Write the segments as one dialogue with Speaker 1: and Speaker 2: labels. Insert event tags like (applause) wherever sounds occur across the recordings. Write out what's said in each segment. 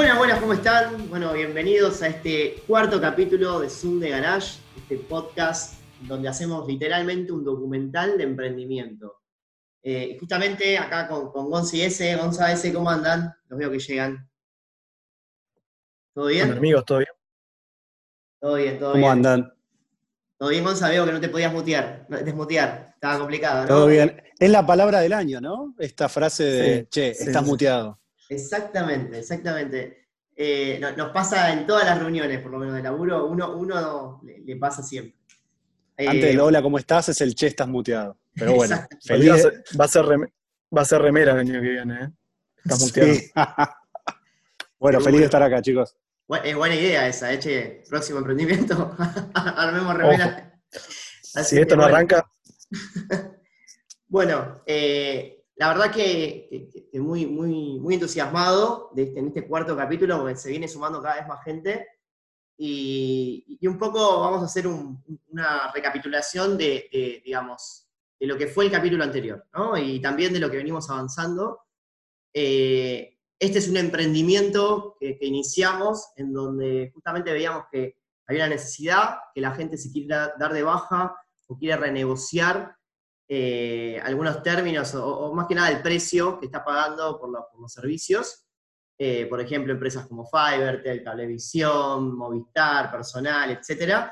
Speaker 1: Buenas, buenas, ¿cómo están? Bueno, bienvenidos a este cuarto capítulo de Zoom de Garage, este podcast donde hacemos literalmente un documental de emprendimiento. Eh, justamente acá con, con Gonza S. Gonza S, ¿cómo andan? Los veo que llegan. ¿Todo bien?
Speaker 2: Bueno, amigos, ¿todo bien?
Speaker 1: Todo bien, todo
Speaker 2: ¿Cómo
Speaker 1: bien.
Speaker 2: andan?
Speaker 1: Todo bien, Gonza, veo que no te podías mutear, desmutear, estaba complicado, ¿no?
Speaker 2: Todo bien. Es la palabra del año, ¿no? Esta frase de,
Speaker 3: Sí,
Speaker 2: che,
Speaker 3: sí,
Speaker 2: estás
Speaker 3: sí.
Speaker 2: muteado.
Speaker 1: Exactamente, exactamente. Eh, no- nos pasa en todas las reuniones, por lo menos de laburo, uno, uno le, le pasa siempre. Eh,
Speaker 2: Antes del hola, ¿cómo estás? Es el che, estás muteado. Pero bueno, feliz.
Speaker 3: va, a
Speaker 2: de-
Speaker 3: ser, va a ser rem- va a ser remera el año que viene, ¿eh? Estás muteado.
Speaker 2: Sí. (laughs) bueno, feliz de estar acá, chicos.
Speaker 1: Es buena idea esa, eh, che. Próximo emprendimiento. (laughs) Armemos remera.
Speaker 3: Si esto no
Speaker 1: bueno.
Speaker 3: arranca, (laughs)
Speaker 1: Bueno, eh, la verdad que, que- que muy, muy, muy entusiasmado de este- en este cuarto capítulo, porque se viene sumando cada vez más gente. Y, y un poco vamos a hacer un- una recapitulación de, de, digamos, de lo que fue el capítulo anterior, ¿no? Y también de lo que venimos avanzando. Eh, este es un emprendimiento que, que iniciamos en donde justamente veíamos que había una necesidad, que la gente se quiere da- dar de baja o quiere renegociar eh, algunos términos o, o más que nada el precio que está pagando por, los- por los servicios. Eh, por ejemplo, empresas como Fivertel, Cablevisión, Movistar, Personal, etc.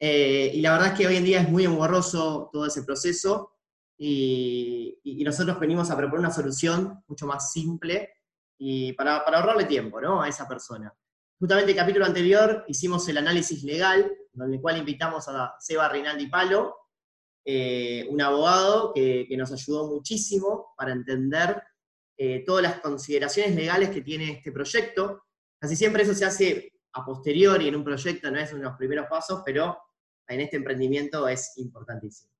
Speaker 1: y la verdad es que hoy en día es muy engorroso todo ese proceso y, y- nosotros venimos a proponer una solución mucho más simple y para, para ahorrarle tiempo ¿no? a esa persona. Justamente el capítulo anterior hicimos el análisis legal, en el cual invitamos a Seba Rinaldi Palo, eh, un abogado que, que nos ayudó muchísimo para entender eh, todas las consideraciones legales que tiene este proyecto. Casi siempre eso se hace a posteriori en un proyecto, no es uno de los primeros pasos, pero en este emprendimiento es importantísimo.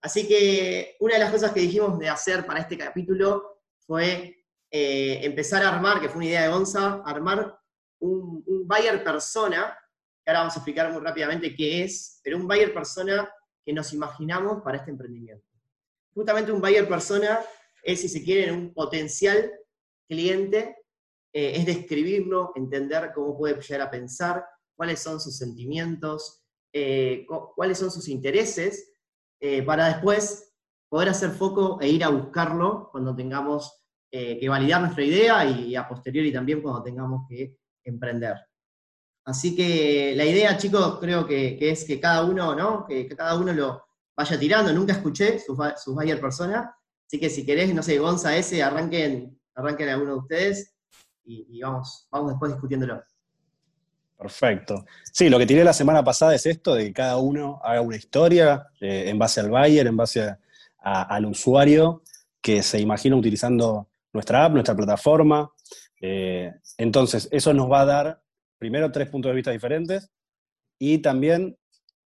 Speaker 1: Así que una de las cosas que dijimos de hacer para este capítulo fue eh, empezar a armar, que fue una idea de Gonza, armar un, un buyer persona, que ahora vamos a explicar muy rápidamente qué es, pero un buyer persona que nos imaginamos para este emprendimiento. Justamente un buyer persona es, si se quiere, un potencial cliente, eh, es describirlo, entender cómo puede llegar a pensar, cuáles son sus sentimientos, eh, cu- cuáles son sus intereses, eh, para después poder hacer foco e ir a buscarlo cuando tengamos que validar nuestra idea y a posteriori también cuando tengamos que emprender. Así que la idea, chicos, creo que, es que cada uno, ¿no? Que, cada uno lo vaya tirando. Nunca escuché sus, sus buyer persona. Así que si querés, no sé, Gonza ese, arranquen, arranquen alguno de ustedes y, vamos, vamos después discutiéndolo.
Speaker 2: Perfecto. Sí, lo que tiré la semana pasada es esto, de que cada uno haga una historia eh, en base al buyer, en base al usuario que se imagina utilizando nuestra app, nuestra plataforma. Eh, entonces, eso nos va a dar, primero, tres puntos de vista diferentes y también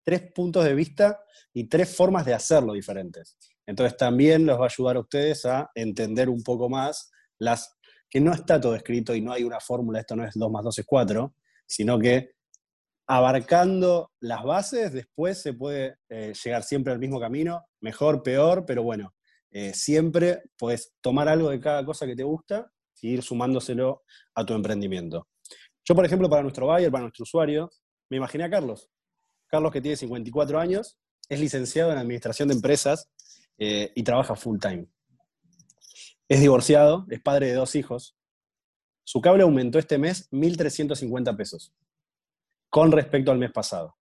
Speaker 2: tres puntos de vista y tres formas de hacerlo diferentes. Entonces, también los va a ayudar a ustedes a entender un poco más las que no está todo escrito y no hay una fórmula, esto no es 2 más 2 es 4, sino que abarcando las bases, después se puede eh, llegar siempre al mismo camino, mejor, peor, pero bueno, eh, siempre puedes tomar algo de cada cosa que te gusta y ir sumándoselo a tu emprendimiento. Yo, por ejemplo, para nuestro buyer, para nuestro usuario, me imaginé a Carlos. Carlos, que tiene 54 años, es licenciado en Administración de Empresas eh, y trabaja full time. Es divorciado, es padre de dos hijos. Su cable aumentó este mes 1.350 pesos con respecto al mes pasado.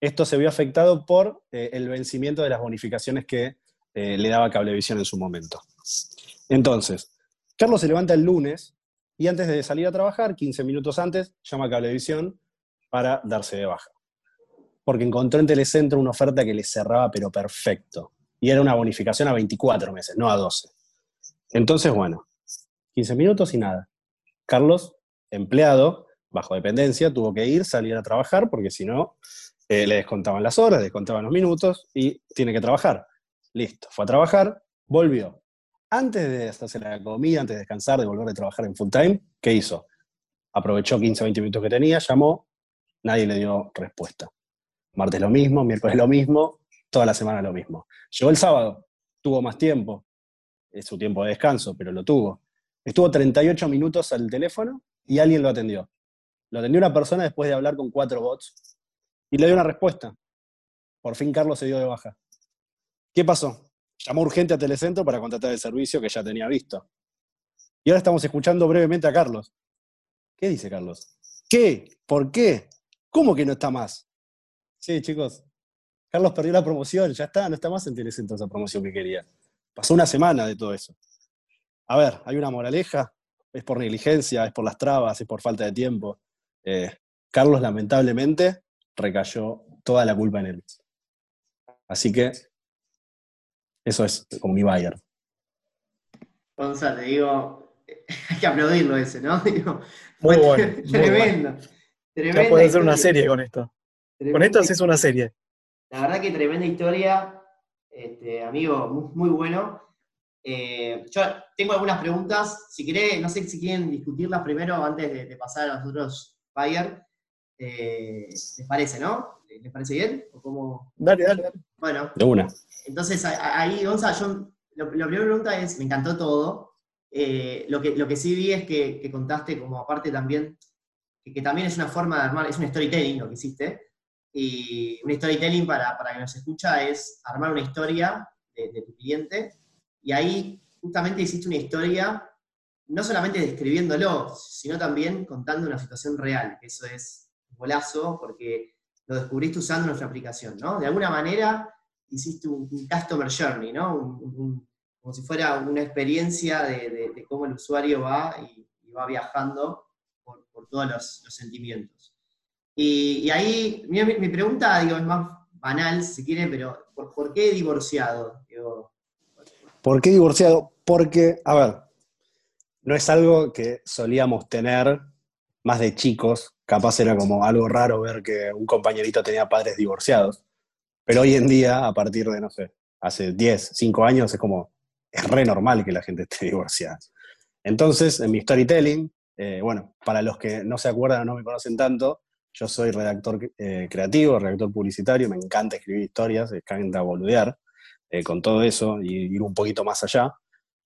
Speaker 2: Esto se vio afectado por eh, el vencimiento de las bonificaciones que eh, le daba Cablevisión en su momento. Entonces, Carlos se levanta el lunes y antes de salir a trabajar, 15 minutos antes, llama a Cablevisión para darse de baja. Porque encontró en Telecentro una oferta que le cerraba pero perfecto. Y era una bonificación a 24 meses, no a 12. Entonces, bueno, 15 minutos y nada. Carlos, empleado, bajo dependencia, tuvo que ir, salir a trabajar, porque si no, eh, le descontaban las horas, descontaban los minutos y tiene que trabajar. Listo, fue a trabajar, volvió. Antes de hacerse la comida, antes de descansar, de volver a trabajar en full time, ¿qué hizo? Aprovechó 15, 20 minutos que tenía, llamó, nadie le dio respuesta. Martes lo mismo, miércoles lo mismo, toda la semana lo mismo. Llegó el sábado, tuvo más tiempo, es su tiempo de descanso, pero lo tuvo. Estuvo 38 minutos al teléfono y alguien lo atendió. Lo atendió una persona después de hablar con cuatro bots y le dio una respuesta. Por fin Carlos se dio de baja. ¿Qué pasó? Llamó urgente a Telecentro para contratar el servicio que ya tenía visto. Y ahora estamos escuchando brevemente a Carlos. ¿Qué dice Carlos? ¿Qué? ¿Por qué? ¿Cómo que no está más? Sí, chicos. Carlos perdió la promoción, ya está, no está más en Telecentro esa promoción que quería. Pasó una semana de todo eso. A ver, hay una moraleja, es por negligencia, es por las trabas, es por falta de tiempo. Eh, Carlos, lamentablemente, recayó toda la culpa en él. Así que eso es como mi Bayern.
Speaker 1: Gonzalo, digo, (laughs) hay que aplaudirlo ese, ¿no? (laughs) (laughs)
Speaker 3: muy bueno. Tremendo. Ya puede hacer una serie con esto. con esto es una serie.
Speaker 1: La verdad que tremenda historia, este, amigo, muy, bueno. Eh, yo tengo algunas preguntas, si querés, no sé si quieren discutirlas primero antes de, pasar a los otros Bayer. Eh, ¿Les parece, no? ¿Les parece bien? ¿O
Speaker 3: Dale, dale, dale.
Speaker 1: Bueno.
Speaker 2: De una.
Speaker 1: Entonces, ahí, Gonzalo, yo, la primera pregunta es, me encantó todo. Eh, lo, que, lo que sí vi es que, contaste como aparte también, que, también es una forma de armar, es un storytelling lo que hiciste, y un storytelling para, para que nos escucha es armar una historia de, tu cliente, y ahí justamente hiciste una historia no solamente describiéndolo, sino también contando una situación real, que eso es un golazo, porque lo descubriste usando nuestra aplicación, ¿no? De alguna manera hiciste un, customer journey, ¿no? como si fuera una experiencia de, cómo el usuario va y, va viajando por, todos los, sentimientos. Y, ahí, mi, pregunta, digo, es más banal, si quiere, pero ¿por, qué divorciado?
Speaker 2: ¿Por qué divorciado? Porque, a ver, no es algo que solíamos tener más de chicos, capaz era como algo raro ver que un compañerito tenía padres divorciados. Pero hoy en día, a partir de, no sé, hace 10, 5 años, es como, es re normal que la gente (laughs) esté divorciada. Entonces, en mi storytelling, eh, bueno, para los que no se acuerdan o no me conocen tanto, yo soy redactor eh, creativo, redactor publicitario, me encanta escribir historias, me encanta boludear eh, con todo eso y ir un poquito más allá.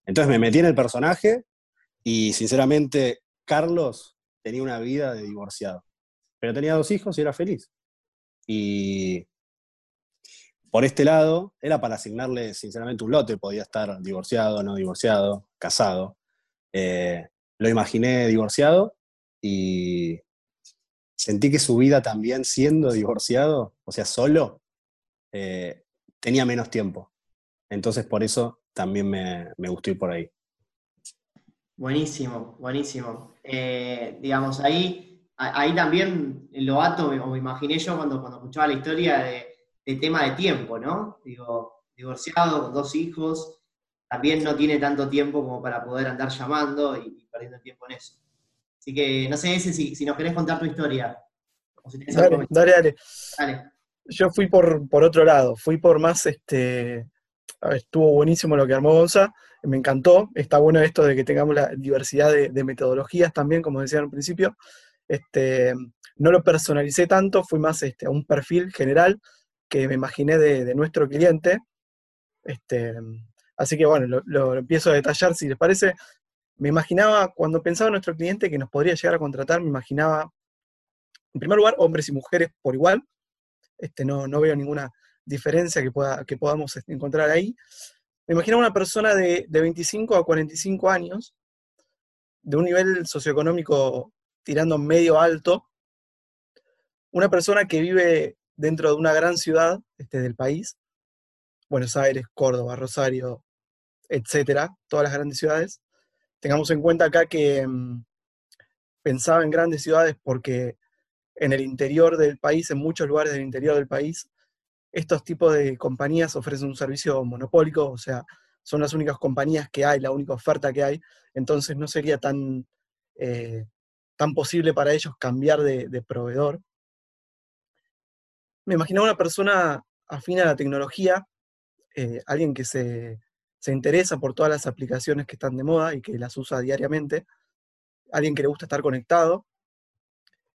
Speaker 2: Entonces me metí en el personaje y sinceramente Carlos tenía una vida de divorciado, pero tenía dos hijos y era feliz. Y por este lado, era para asignarle sinceramente un lote, podía estar divorciado, no divorciado, casado. Eh, lo imaginé divorciado y sentí que su vida también siendo divorciado, o sea, solo, eh, tenía menos tiempo. Entonces por eso también me, gustó ir por ahí.
Speaker 1: Buenísimo, buenísimo. Eh, digamos, ahí, ahí también lo ato, o me imaginé yo cuando, cuando escuchaba la historia de de tema de tiempo, ¿no? Digo, divorciado, dos hijos, también no tiene tanto tiempo como para poder andar llamando y, perdiendo tiempo en eso. Así que no sé ese si, nos querés contar tu historia.
Speaker 3: dale, dale, dale, Yo fui por, por otro lado, fui por más, este, a ver, estuvo buenísimo lo que armó Gonza, me encantó, está bueno esto de que tengamos la diversidad de, metodologías también, como decía al principio, este, no lo personalicé tanto, fui más este, a un perfil general, que me imaginé de, nuestro cliente. Este, así que bueno, lo, empiezo a detallar si les parece. Me imaginaba, cuando pensaba en nuestro cliente que nos podría llegar a contratar, me imaginaba, en primer lugar, hombres y mujeres por igual. No, no veo ninguna diferencia que, pueda, que podamos encontrar ahí. Me imaginaba una persona de, de 25 a 45 años, de un nivel socioeconómico tirando medio alto, una persona que vive dentro de una gran ciudad este, del país, Buenos Aires, Córdoba, Rosario, etcétera, todas las grandes ciudades. Tengamos en cuenta acá que mm, pensaba en grandes ciudades porque en el interior del país, en muchos lugares del interior del país, estos tipos de compañías ofrecen un servicio monopólico, o sea, son las únicas compañías que hay, la única oferta que hay, entonces no sería tan, eh, tan posible para ellos cambiar de proveedor. Me imaginaba una persona afín a la tecnología, eh, alguien que se, interesa por todas las aplicaciones que están de moda y que las usa diariamente, alguien que le gusta estar conectado,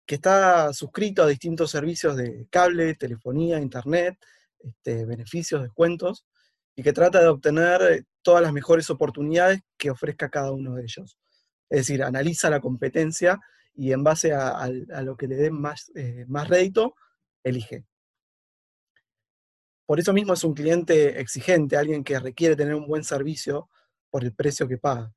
Speaker 3: que está suscrito a distintos servicios de cable, telefonía, internet, este, beneficios, descuentos, y que trata de obtener eh, todas las mejores oportunidades que ofrezca cada uno de ellos. Es decir, analiza la competencia y en base a, lo que le dé más, eh, más rédito, elige. Por eso mismo es un cliente exigente, alguien que requiere tener un buen servicio por el precio que paga.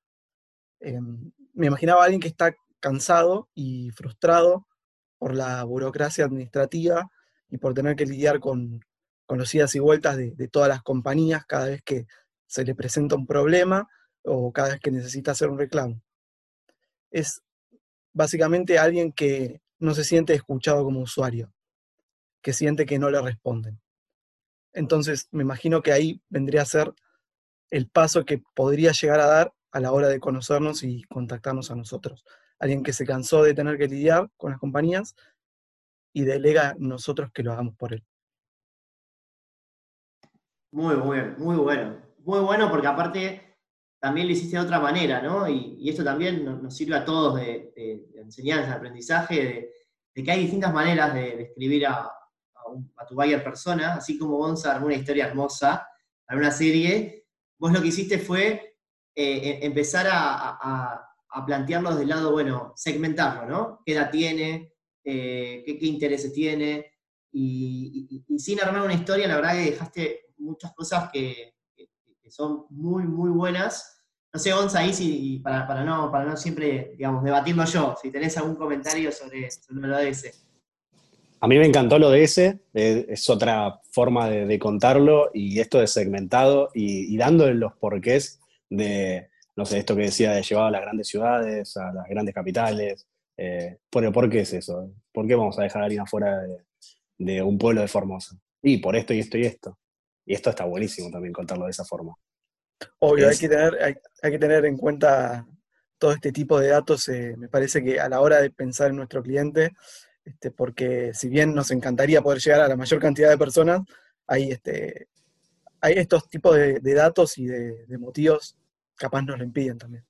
Speaker 3: Em, me imaginaba a alguien que está cansado y frustrado por la burocracia administrativa y por tener que lidiar con, conocidas y vueltas de, todas las compañías cada vez que se le presenta un problema o cada vez que necesita hacer un reclamo. Es básicamente alguien que no se siente escuchado como usuario, que siente que no le responden. Entonces, me imagino que ahí vendría a ser el paso que podría llegar a dar a la hora de conocernos y contactarnos a nosotros. Alguien que se cansó de tener que lidiar con las compañías y delega a nosotros que lo hagamos por él.
Speaker 1: Muy bueno, muy bueno. Muy bueno porque aparte también lo hiciste de otra manera, ¿no? Y, esto también nos, sirve a todos de, enseñanza, de aprendizaje, de, que hay distintas maneras de, escribir a, tu buyer persona, así como Gonza armó una historia hermosa para una serie, vos lo que hiciste fue eh, e, empezar a, plantearlo desde el lado, bueno, segmentarlo, ¿no? ¿Qué edad tiene? Eh, qué, intereses tiene? Y, sin armar una historia, la verdad que dejaste muchas cosas que, son muy, muy buenas. No sé, Gonza, ahí si, para, para, no, para no siempre, digamos, debatirlo yo, si tenés algún comentario sobre, lo de ese.
Speaker 2: A mí me encantó lo de ese, es otra forma de, contarlo y esto de segmentado y, y, dándole los porqués de, no sé, esto que decía de llevar a las grandes ciudades, a las grandes capitales. Eh, ¿por, qué es eso? ¿Por qué vamos a dejar a alguien afuera de, de un pueblo de Formosa? Y por esto y esto y esto. Y esto está buenísimo también contarlo de esa forma.
Speaker 3: Obvio, hay, que tener, hay, que tener en cuenta todo este tipo de datos, eh, me parece que a la hora de pensar en nuestro cliente, este, porque si bien nos encantaría poder llegar a la mayor cantidad de personas, hay, este, hay estos tipos de, datos y de, motivos capaz nos lo impiden también.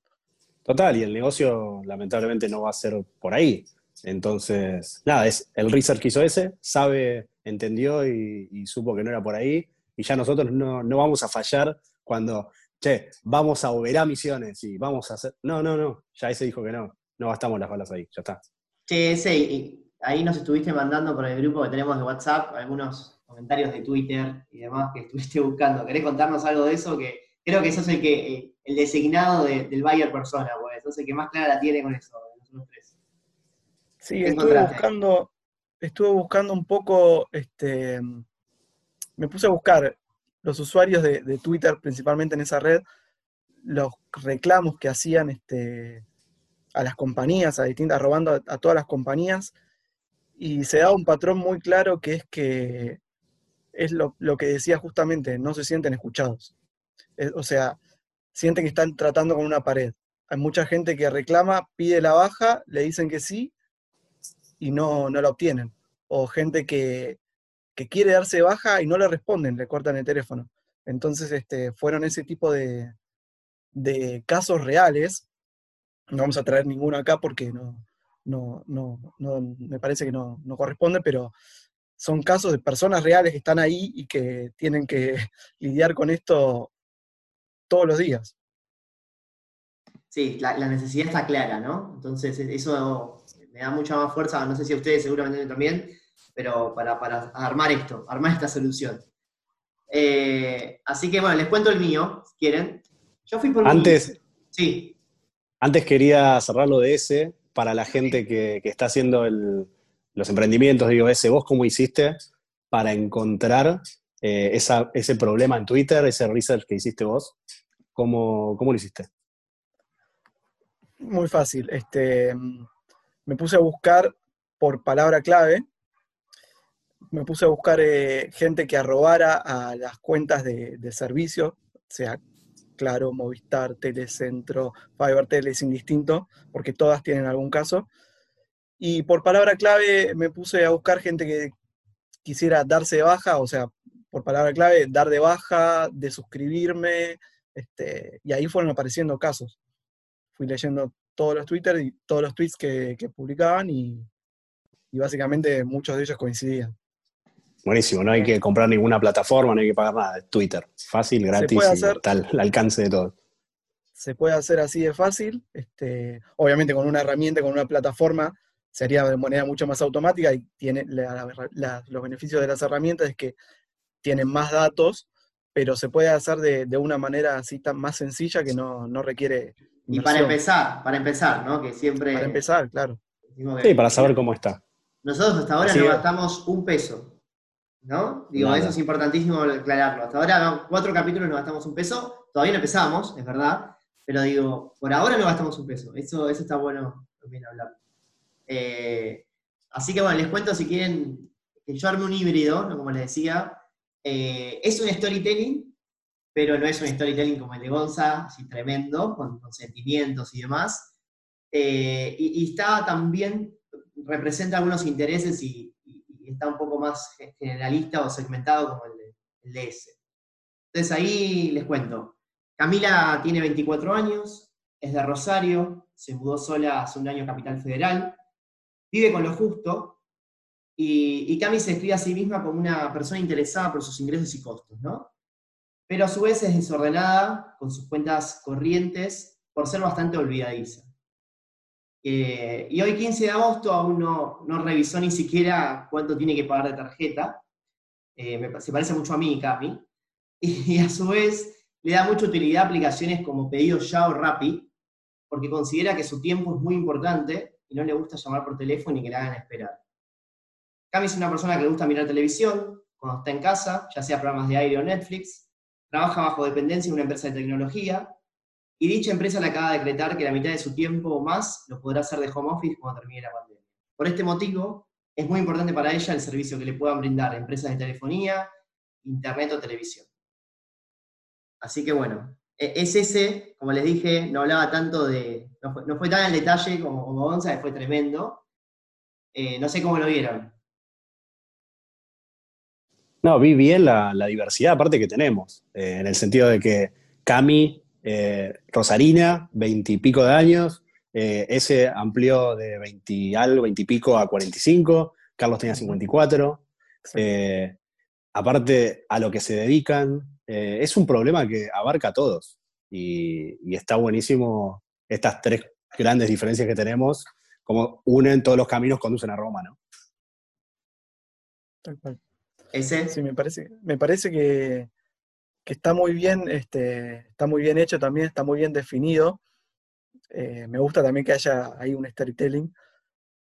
Speaker 2: Total, y el negocio lamentablemente no va a ser por ahí. Entonces, nada, es el research que hizo ese, sabe, entendió y supo que no era por ahí, y ya nosotros no, vamos a fallar cuando, che, vamos a a misiones y vamos a hacer. No, no, no, ya ese dijo que no, no gastamos las balas ahí, ya está.
Speaker 1: Che, ese, ahí nos estuviste mandando por el grupo que tenemos de WhatsApp algunos comentarios de Twitter y demás que estuviste buscando. ¿Querés contarnos algo de eso? Que creo que eso es el que el designado del buyer persona, pues, entonces que más clara la tiene con eso, nosotros tres.
Speaker 3: Sí, estuve buscando, estuve buscando un poco este, me puse a buscar los usuarios de, Twitter, principalmente en esa red, los reclamos que hacían este, a las compañías, a distintas, robando a, todas las compañías, y se da un patrón muy claro que es que es lo, que decía justamente, no se sienten escuchados. o sea, sienten que están tratando con una pared. Hay mucha gente que reclama, pide la baja, le dicen que sí y no, no la obtienen. O gente que que quiere darse baja y no le responden, le cortan el teléfono. Entonces, este, fueron ese tipo de, casos reales. No vamos a traer ninguno acá porque no, no, me parece que no, corresponde, pero son casos de personas reales que están ahí y que tienen que (laughs) lidiar con esto todos los días.
Speaker 1: Sí, la, la, necesidad está clara, ¿no? Entonces eso me da mucha más fuerza, no sé si a ustedes seguramente también, pero para, armar esto, armar esta solución. Eh, así que bueno, les cuento el mío, si quieren.
Speaker 2: Yo fui por antes, Sí. Antes quería cerrar lo de ese para la gente que, está haciendo los emprendimientos, digo, ese, ¿vos cómo hiciste para encontrar eh, ese problema en Twitter, ese research que hiciste vos? ¿Cómo, cómo lo hiciste?
Speaker 3: Muy fácil. Este, me puse a buscar por palabra clave me puse a buscar eh, gente que arrobara a las cuentas de, servicio, sea Claro, Movistar, Telecentro, Fibertel, es indistinto, porque todas tienen algún caso. Y por palabra clave me puse a buscar gente que quisiera darse de baja, o sea, por palabra clave, dar de baja, de suscribirme, este, y ahí fueron apareciendo casos. Fui leyendo todos los Twitter y todos los tweets que, publicaban y básicamente muchos de ellos coincidían.
Speaker 2: Buenísimo, no hay que comprar ninguna plataforma, no hay que pagar nada. Twitter, fácil, gratis, y está al alcance de todos.
Speaker 3: se puede hacer así de fácil, este, obviamente con una herramienta, con una plataforma, sería de manera mucho más automática y tiene los beneficios de las herramientas es que tienen más datos, pero se puede hacer de, una manera así tan más sencilla que no, requiere...
Speaker 1: Y para empezar, para empezar, ¿no? Que siempre...
Speaker 3: Para empezar, claro.
Speaker 2: Sí, para saber cómo está.
Speaker 1: Nosotros hasta ahora no gastamos un peso, ¿no? Digo, eso es importantísimo aclararlo. Hasta ahora, cuatro capítulos no gastamos un peso, todavía no empezamos, es verdad, pero digo, por ahora no gastamos un peso. Eso, eso está bueno también hablar. Eh, así que bueno, les cuento si quieren que yo arme un híbrido, como les decía. Eh, es un storytelling, pero no es un storytelling como el de Gonza, tremendo, con, sentimientos y demás. Eh, y, está también, representa algunos intereses y, está un poco más generalista o segmentado como el de, el de ese. Entonces ahí les cuento. Camila tiene 24 años, es de Rosario, se mudó sola hace un año a Capital Federal, vive con lo justo, y, Cami se describe a sí misma como una persona interesada por sus ingresos y costos, ¿no? Pero a su vez es desordenada con sus cuentas corrientes por ser bastante olvidadiza. Eh, y hoy 15 de agosto aún no, revisó ni siquiera cuánto tiene que pagar de tarjeta. Eh, se parece mucho a mí, Cami. Y, (laughs) y, a su vez le da mucha utilidad a aplicaciones como Pedido Ya o Rappi, porque considera que su tiempo es muy importante y no le gusta llamar por teléfono ni que le hagan esperar. Cami es una persona que le gusta mirar televisión cuando está en casa, ya sea programas de aire o Netflix, trabaja bajo dependencia en una empresa de tecnología, y dicha empresa le acaba de decretar que la mitad de su tiempo o más lo podrá hacer de home office cuando termine la pandemia. Por este motivo, es muy importante para ella el servicio que le puedan brindar empresas de telefonía, internet o televisión. Así que bueno, e-, es ese, como les dije, no hablaba tanto de, no fue, tan en detalle como, como Gonza, fue tremendo. Eh, no sé cómo lo vieron.
Speaker 2: No, vi bien la, diversidad aparte que tenemos, eh, en el sentido de que Cami, eh, Rosarina, veintipico de años, ese amplió de 20 algo, 20 y pico a 45, Carlos tenía 54. aparte a lo que se dedican, eh, es un problema que abarca a todos y, está buenísimo estas tres grandes diferencias que tenemos, como unen todos los caminos conducen a Roma, ¿no?
Speaker 3: Tal cual. Sí, me parece, me parece que, está muy bien, este, está muy bien hecho también, está muy bien definido. Eh, me gusta también que haya ahí un storytelling.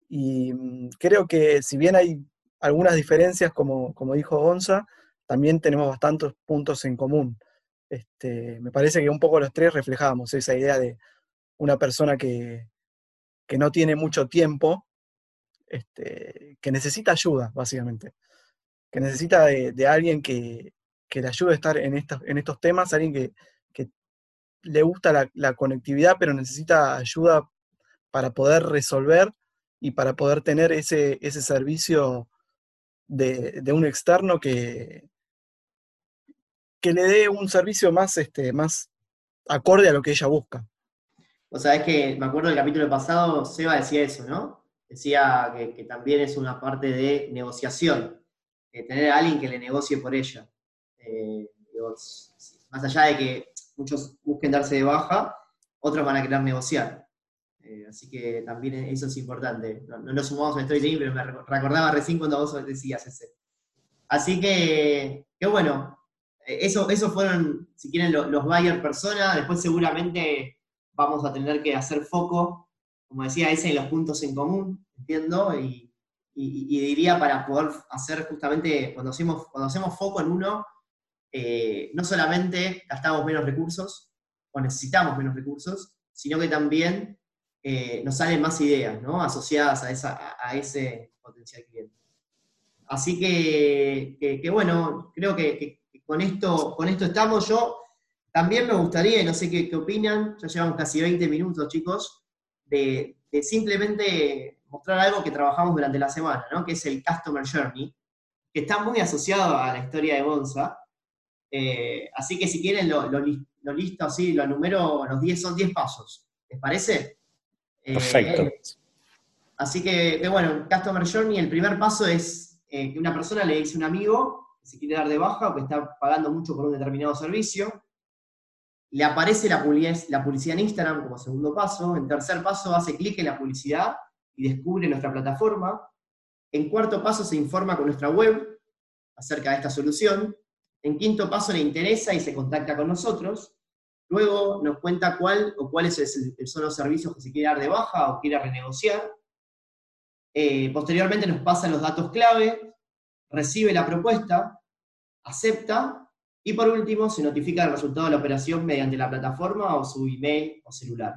Speaker 3: Y mm, creo que si bien hay algunas diferencias, como, como dijo Gonza, también tenemos bastantes puntos en común. Este, me parece que un poco los tres reflejamos esa idea de una persona que, no tiene mucho tiempo, este, que necesita ayuda, básicamente. Que necesita de, alguien que, le ayude a estar en, en estos temas, alguien que, le gusta la, conectividad, pero necesita ayuda para poder resolver y para poder tener ese, ese servicio de, de un externo que, que le dé un servicio más, este, más acorde a lo que ella busca.
Speaker 1: O sea, es que me acuerdo del capítulo pasado, Seba decía eso, ¿no? Decía que, también es una parte de negociación, tener a alguien que le negocie por ella. Eh, más allá de que muchos busquen darse de baja, otros van a querer negociar. Eh, así que también eso es importante. No, nos sumamos en storytelling, pero me recordaba recién cuando vos decías ese. Así que, qué bueno, eh, eso, eso fueron, si quieren, los, los buyer persona. Después seguramente vamos a tener que hacer foco, como decía, ese en los puntos en común, entiendo, y, diría para poder hacer justamente, cuando hacemos, cuando hacemos foco en uno, eh, no solamente gastamos menos recursos o necesitamos menos recursos, sino que también eh, nos salen más ideas ¿no? asociadas a, esa, a, ese potencial cliente. Así que, que, bueno, creo que, con esto, con esto estamos. Yo también me gustaría, y no sé qué, opinan, ya llevamos casi 20 minutos, chicos, de, simplemente mostrar algo que trabajamos durante la semana, ¿no? que es el Customer Journey, que está muy asociado a la historia de Gonza. Eh, así que si quieren lo, listo así, lo número, los 10 son 10 pasos. ¿Les parece?
Speaker 2: Eh, Perfecto.
Speaker 1: así que, bueno, Customer Journey, el primer paso es eh, que una persona le dice a un amigo, que se quiere dar de baja o que está pagando mucho por un determinado servicio. le aparece la publicidad, la publicidad en Instagram como segundo paso. En tercer paso, hace clic en la publicidad y descubre nuestra plataforma. En cuarto paso, se informa con nuestra web acerca de esta solución. En quinto paso, le interesa y se contacta con nosotros. Luego nos cuenta cuál o cuáles son los servicios que se quiere dar de baja o quiere renegociar. Eh, posteriormente nos pasa los datos clave, recibe la propuesta, acepta y por último se notifica el resultado de la operación mediante la plataforma o su email o celular.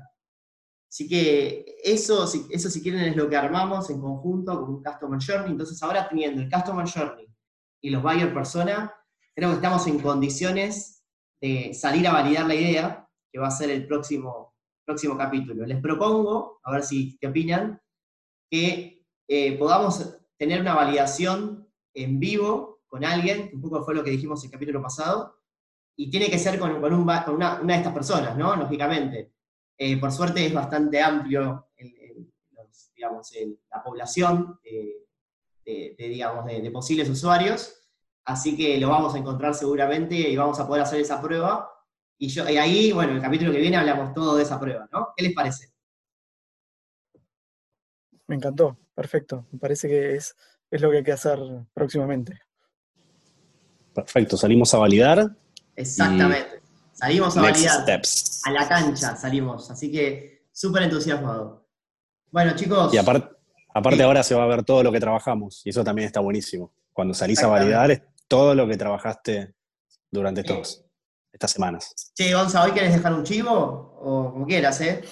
Speaker 1: Así que eso, eso si quieren es lo que armamos en conjunto con un Customer Journey. Entonces ahora teniendo el Customer Journey y los buyer persona, creo que estamos en condiciones de salir a validar la idea, que va a ser el próximo, próximo capítulo. Les propongo, a ver si qué opinan, que eh, podamos tener una validación en vivo con alguien, que un poco fue lo que dijimos el capítulo pasado, y tiene que ser con, una, de estas personas, ¿no? Lógicamente. Eh, por suerte es bastante amplio digamos, la población de, digamos, de, posibles usuarios, así que lo vamos a encontrar seguramente y vamos a poder hacer esa prueba. Y, yo, y ahí, bueno, el capítulo que viene hablamos todo de esa prueba, ¿no? ¿Qué les parece?
Speaker 3: Me encantó, perfecto. Me parece que es, es lo que hay que hacer próximamente.
Speaker 2: Perfecto, salimos a validar.
Speaker 1: Exactamente. Salimos a validar. A la cancha salimos. Así que súper entusiasmado. Bueno, chicos.
Speaker 2: Y aparte, aparte ahora se va a ver todo lo que trabajamos. Y eso también está buenísimo. Cuando salís a validar es todo lo que trabajaste durante estas semanas.
Speaker 1: Che, Gonza, ¿hoy querés dejar un chivo? O como quieras, ¿eh?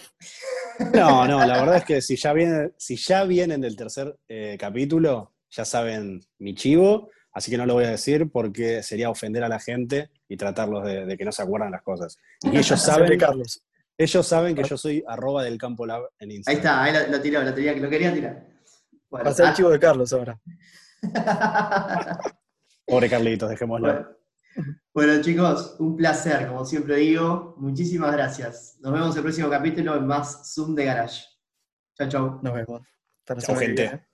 Speaker 2: No, (laughs) no, la verdad es que si ya, vienen, si ya vienen del tercer eh, capítulo, ya saben mi chivo, así que no lo voy a decir porque sería ofender a la gente y tratarlos de, que no se acuerdan las cosas. (laughs) Y ellos saben, Carlos. ellos saben que yo soy arroba del campo lab en
Speaker 1: Instagram. Ahí está, ahí lo, tiró, lo, lo quería tirar.
Speaker 3: Bueno, Va a ser el chivo de Carlos ahora. (laughs)
Speaker 2: Pobre Carlitos, dejémoslo.
Speaker 1: Bueno, chicos, un placer, como siempre digo. Muchísimas gracias. Nos vemos en el próximo capítulo en más Zoom de Garage. Chao, chao.
Speaker 3: Nos vemos.
Speaker 2: Hasta la gente.